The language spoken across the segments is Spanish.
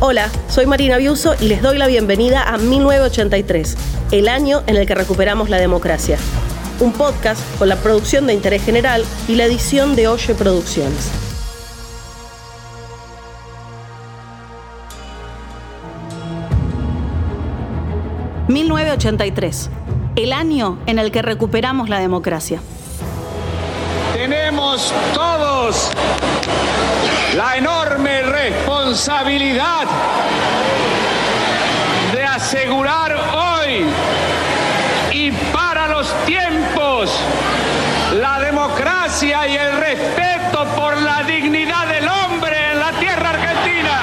Hola, soy Marina Biuso y les doy la bienvenida a 1983, el año en el que recuperamos la democracia. Un podcast con la producción de interés general y la edición de Oye Producciones. ...1983... ...el año en el que recuperamos la democracia. Tenemos todos la enorme responsabilidad de asegurar hoy y para los tiempos la democracia y el respeto por la dignidad del hombre en la tierra argentina.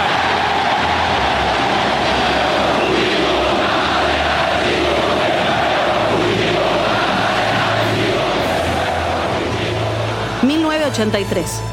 ...1983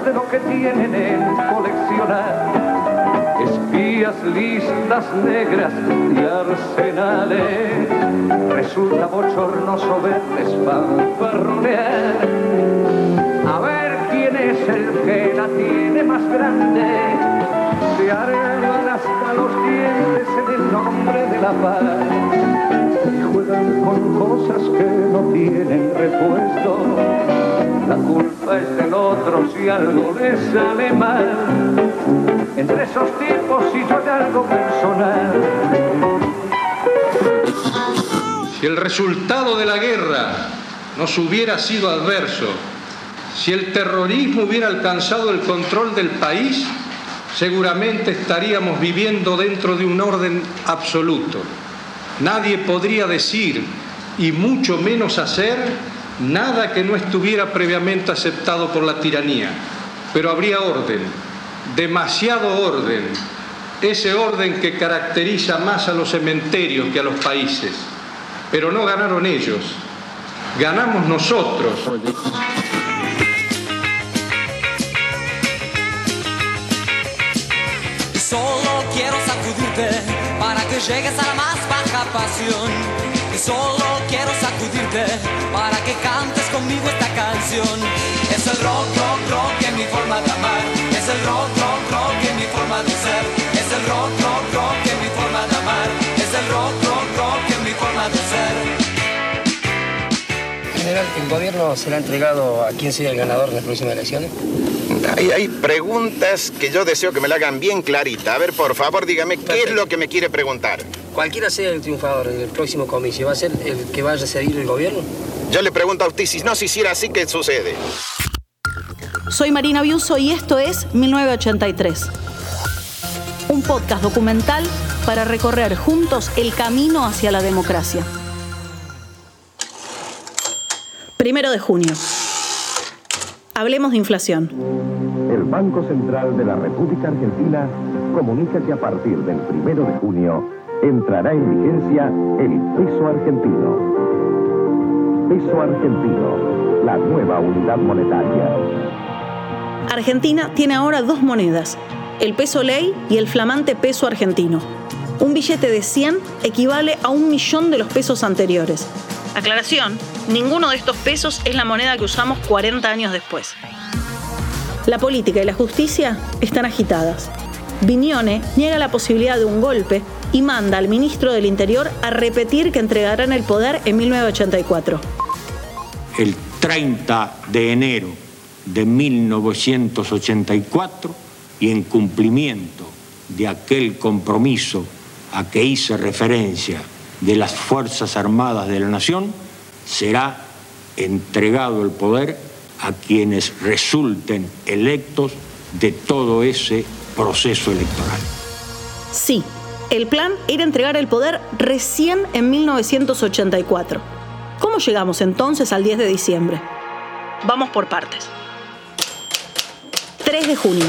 De lo que tienen en coleccionar. Espías, listas negras y arsenales. Resulta bochornoso verles fanfarronear. A ver quién es el que la tiene más grande. Se arman hasta los dientes en el nombre de la paz. Y juegan con cosas que no tienen repuesto la culpa es del otro si algo le sale mal. Entre esos tiempos y yo de algo personal. Si el resultado de la guerra nos hubiera sido adverso, si el terrorismo hubiera alcanzado el control del país, seguramente estaríamos viviendo dentro de un orden absoluto. Nadie podría decir, y mucho menos hacer, nada que no estuviera previamente aceptado por la tiranía, pero habría orden, demasiado orden, ese orden que caracteriza más a los cementerios que a los países. Pero no ganaron ellos, ganamos nosotros. Solo quiero sacudirte para que llegues a la más baja pasión solo quiero sacudirte para que cantes conmigo esta canción. Es el rock, rock, rock en mi forma de amar. Es el rock, rock, rock en mi forma de ser. Es el rock, rock, rock en mi forma de amar. Es el rock, rock, rock en mi forma de ser. General, ¿el gobierno será entregado a quién sea el ganador en las próximas elecciones? Hay, hay, preguntas que yo deseo que me la hagan bien clarita. A ver, por favor, dígame, ¿qué es lo que me quiere preguntar? Cualquiera sea el triunfador en el próximo comicio, ¿va a ser el que vaya a seguir el gobierno? Yo le pregunto a usted si no se hiciera así, ¿qué sucede? Soy Marina Biuso y esto es 1983. Un podcast documental para recorrer juntos el camino hacia la democracia. Primero de junio. Hablemos de inflación. El Banco Central de la República Argentina comunica que a partir del primero de junio entrará en vigencia el peso argentino. Peso argentino, la nueva unidad monetaria. Argentina tiene ahora dos monedas, el peso ley y el flamante peso argentino. Un billete de 100 equivale a un millón de los pesos anteriores. Aclaración, ninguno de estos pesos es la moneda que usamos 40 años después. La política y la justicia están agitadas. Viñone niega la posibilidad de un golpe y manda al ministro del Interior a repetir que entregarán el poder en 1984. El 30 de enero de 1984 y en cumplimiento de aquel compromiso a que hice referencia de las Fuerzas Armadas de la Nación, será entregado el poder a quienes resulten electos de todo ese proceso electoral. Sí, el plan era entregar el poder recién en 1984. ¿Cómo llegamos entonces al 10 de diciembre? Vamos por partes. 3 de junio.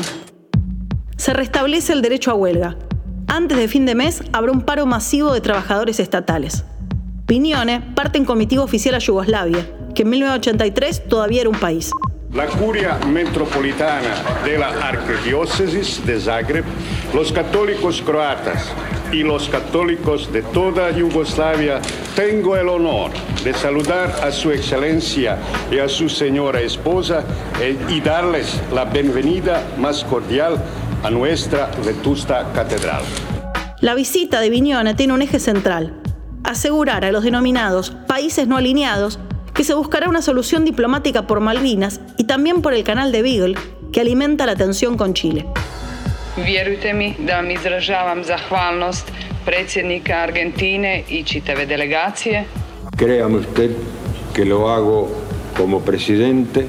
Se restablece el derecho a huelga. Antes de fin de mes habrá un paro masivo de trabajadores estatales. Piñone parte en comitiva oficial a Yugoslavia, que en 1983 todavía era un país. La curia metropolitana de la arquidiócesis de Zagreb, los católicos croatas y los católicos de toda Yugoslavia, tengo el honor de saludar a su excelencia y a su señora esposa eh, y darles la bienvenida más cordial a nuestra vetusta catedral. La visita de Viñona tiene un eje central, asegurar a los denominados países no alineados que se buscará una solución diplomática por Malvinas y también por el canal de Beagle, que alimenta la tensión con Chile. Vjerujte mi da vam izražavam zahvalnost predsjednika Argentine i čitave delegacije. Créame usted que lo hago como presidente,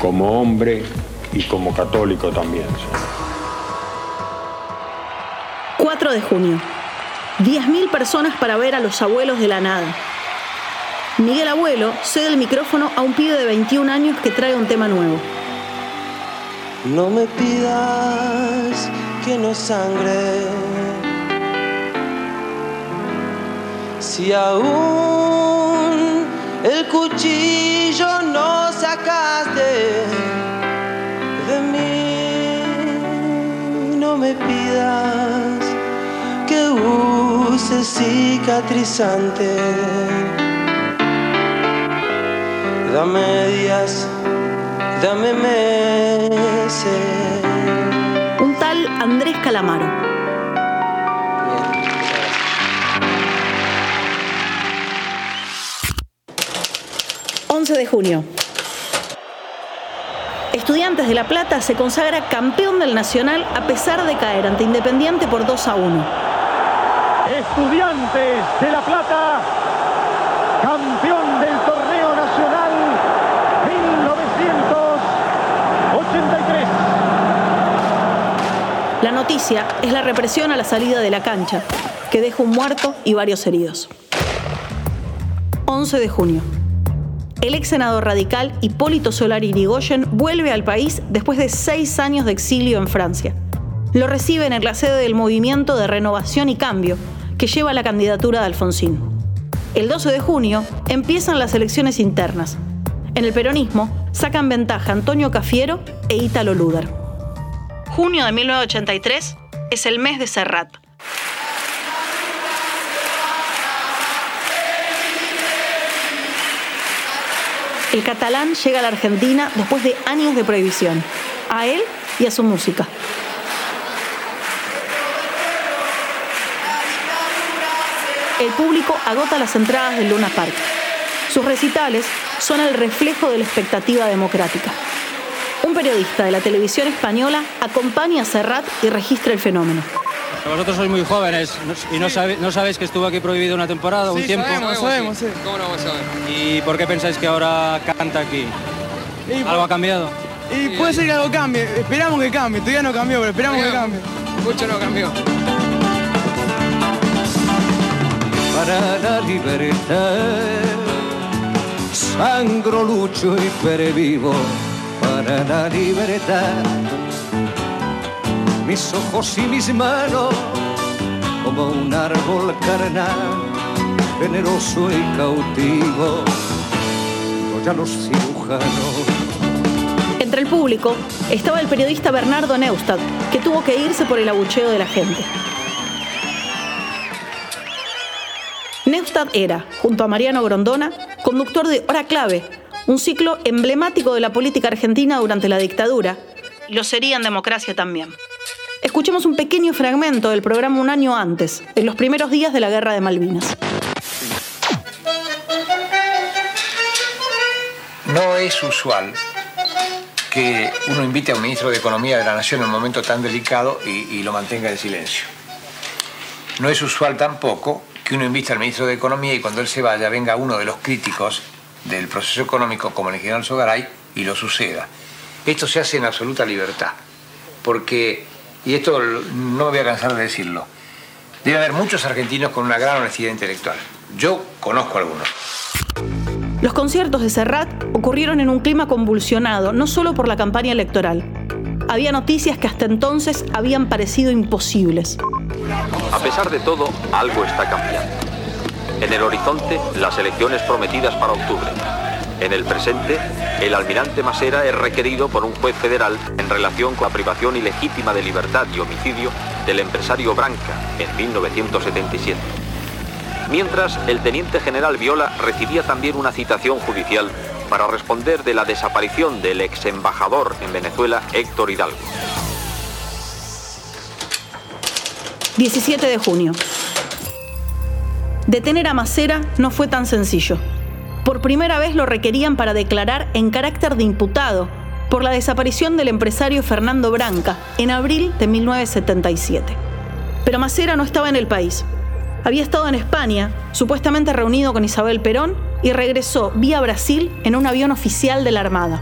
como hombre y como católico también. 4 de junio. 10.000 personas para ver a los abuelos de la nada. Miguel Abuelo cede el micrófono a un pibe de 21 años que trae un tema nuevo. No me pidas que no sangre. Si aún el cuchillo no sacaste de mí, no me pidas que use cicatrizante dame días, dame meses. Un tal Andrés Calamaro. ...11 de junio. Estudiantes de La Plata se consagra campeón del Nacional a pesar de caer ante Independiente por 2 a 1. Estudiantes de La Plata, campeón del torneo nacional 1983. La es la represión a la salida de la cancha, que deja un muerto y varios heridos. 11 de junio. El ex senador radical Hipólito Solari Irigoyen vuelve al país después de seis años de exilio en Francia. Lo recibe en la sede del Movimiento de Renovación y Cambio, que lleva la candidatura de Alfonsín. El 12 de junio empiezan las elecciones internas. En el peronismo sacan ventaja Antonio Cafiero e Ítalo Luder. Junio de 1983 es el mes de Serrat. El catalán llega a la Argentina después de años de prohibición, a él y a su música. El público agota las entradas del Luna Park. Sus recitales son el reflejo de la expectativa democrática. Un periodista de la televisión española acompaña a Serrat y registra el fenómeno. Vosotros sois muy jóvenes y no, sabe- no sabéis que estuvo aquí prohibido una temporada, un Sí, tiempo. sabemos, sabemos, sí. ¿Cómo no vamos a ver? ¿Y por qué pensáis que ahora canta aquí? Y ¿Algo ha cambiado? Y puede ser que algo cambie. Esperamos que cambie. Todavía no cambió, pero esperamos que cambie. Mucho no cambió. para la libertad. Sangro, lucho y pervivo para la libertad. Mis ojos y mis manos como un árbol carnal, generoso y cautivo. Doy a los cirujanos Entre el público estaba el periodista Bernardo Neustadt, que tuvo que irse por el abucheo de la gente. Neustadt era, junto a Mariano Grondona, conductor de Hora Clave, un ciclo emblemático de la política argentina durante la dictadura, lo sería en democracia también. Escuchemos un pequeño fragmento del programa un año antes, en los primeros días de la Guerra de Malvinas. No es usual que uno invite a un ministro de Economía de la Nación en un momento tan delicado y, y lo mantenga en silencio. No es usual tampoco que uno invite al ministro de Economía y cuando él se vaya venga uno de los críticos del proceso económico como el general Sogaray y lo suceda. Esto se hace en absoluta libertad, porque, y esto no me voy a cansar de decirlo, debe haber muchos argentinos con una gran honestidad intelectual. Yo conozco algunos. Los conciertos de Serrat ocurrieron en un clima convulsionado, no solo por la campaña electoral. había noticias que hasta entonces habían parecido imposibles. A pesar de todo, algo está cambiando. En el horizonte, las elecciones prometidas para octubre. En el presente, el almirante Masera es requerido por un juez federal en relación con la privación ilegítima de libertad y homicidio del empresario Branca en 1977. Mientras, el teniente general Viola recibía también una citación judicial para responder de la desaparición del ex embajador en Venezuela, Héctor Hidalgo. 17 de junio. Detener a Macera no fue tan sencillo. Por primera vez lo requerían para declarar en carácter de imputado por la desaparición del empresario Fernando Branca en abril de 1977. Pero Macera no estaba en el país. Había estado en España, supuestamente reunido con Isabel Perón, y regresó vía Brasil en un avión oficial de la Armada.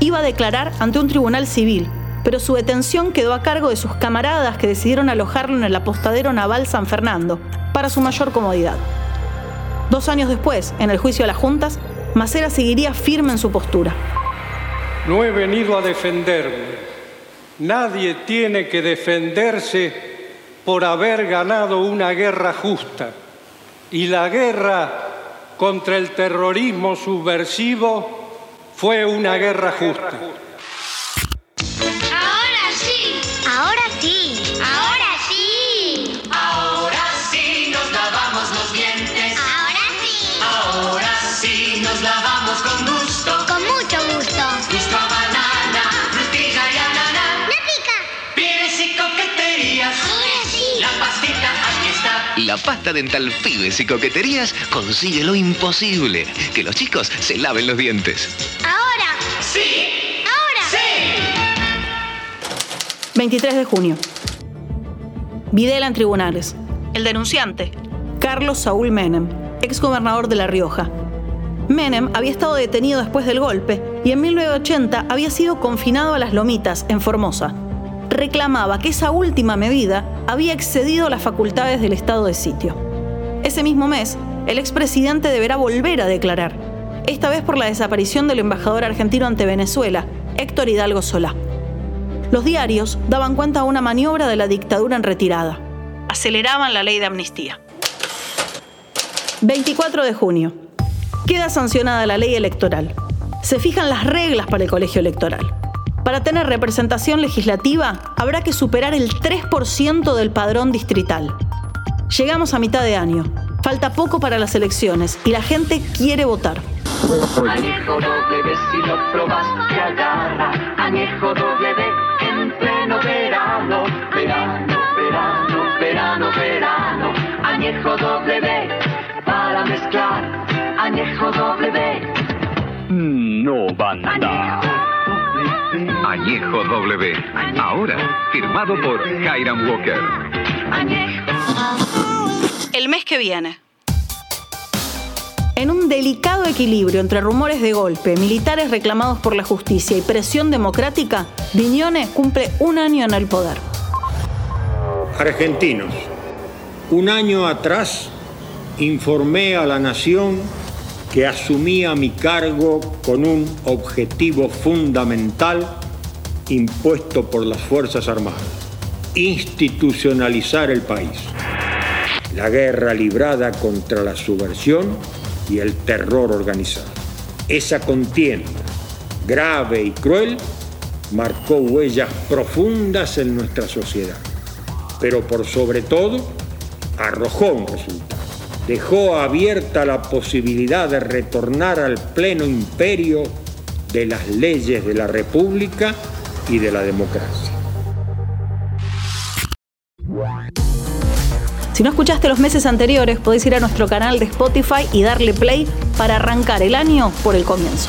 Iba a declarar ante un tribunal civil, pero su detención quedó a cargo de sus camaradas que decidieron alojarlo en el apostadero naval San Fernando, para su mayor comodidad. Dos años después, en el juicio de las juntas, Macera seguiría firme en su postura. No he venido a defenderme. Nadie tiene que defenderse por haber ganado una guerra justa. Y la guerra contra el terrorismo subversivo fue una guerra justa. La pasta dental Pibes y Coqueterías consigue lo imposible, que los chicos se laven los dientes. Ahora. Sí. Ahora. Sí. 23 de junio. Videla en tribunales. El denunciante, Carlos Saúl Menem, exgobernador de La Rioja. Menem había estado detenido después del golpe y en 1980 había sido confinado a las Lomitas, en Formosa. Reclamaba que esa última medida había excedido las facultades del estado de sitio. Ese mismo mes, el expresidente deberá volver a declarar, esta vez por la desaparición del embajador argentino ante Venezuela, Héctor Hidalgo Solá. Los diarios daban cuenta de una maniobra de la dictadura en retirada. Aceleraban la ley de amnistía. 24 de junio. Queda sancionada la ley electoral. Se fijan las reglas para el colegio electoral. Para tener representación legislativa habrá que superar el 3% del padrón distrital. Llegamos a mitad de año. Falta poco para las elecciones y la gente quiere votar. Añejo doble si lo probas te agarra. Añejo doble en pleno verano. Verano, verano, verano, verano. Añejo doble para mezclar. Añejo doble No, banda. Añejo W. Ahora firmado por Hiram Walker. El mes que viene. En un delicado equilibrio entre rumores de golpe, militares reclamados por la justicia y presión democrática, Viñone cumple un año en el poder. Argentinos, un año atrás informé a la nación que asumía mi cargo con un objetivo fundamental impuesto por las Fuerzas Armadas, institucionalizar el país. La guerra librada contra la subversión y el terror organizado. Esa contienda, grave y cruel, marcó huellas profundas en nuestra sociedad, pero por sobre todo arrojó un resultado. Dejó abierta la posibilidad de retornar al pleno imperio de las leyes de la República y de la democracia. Si no escuchaste los meses anteriores, podés ir a nuestro canal de Spotify y darle play para arrancar el año por el comienzo.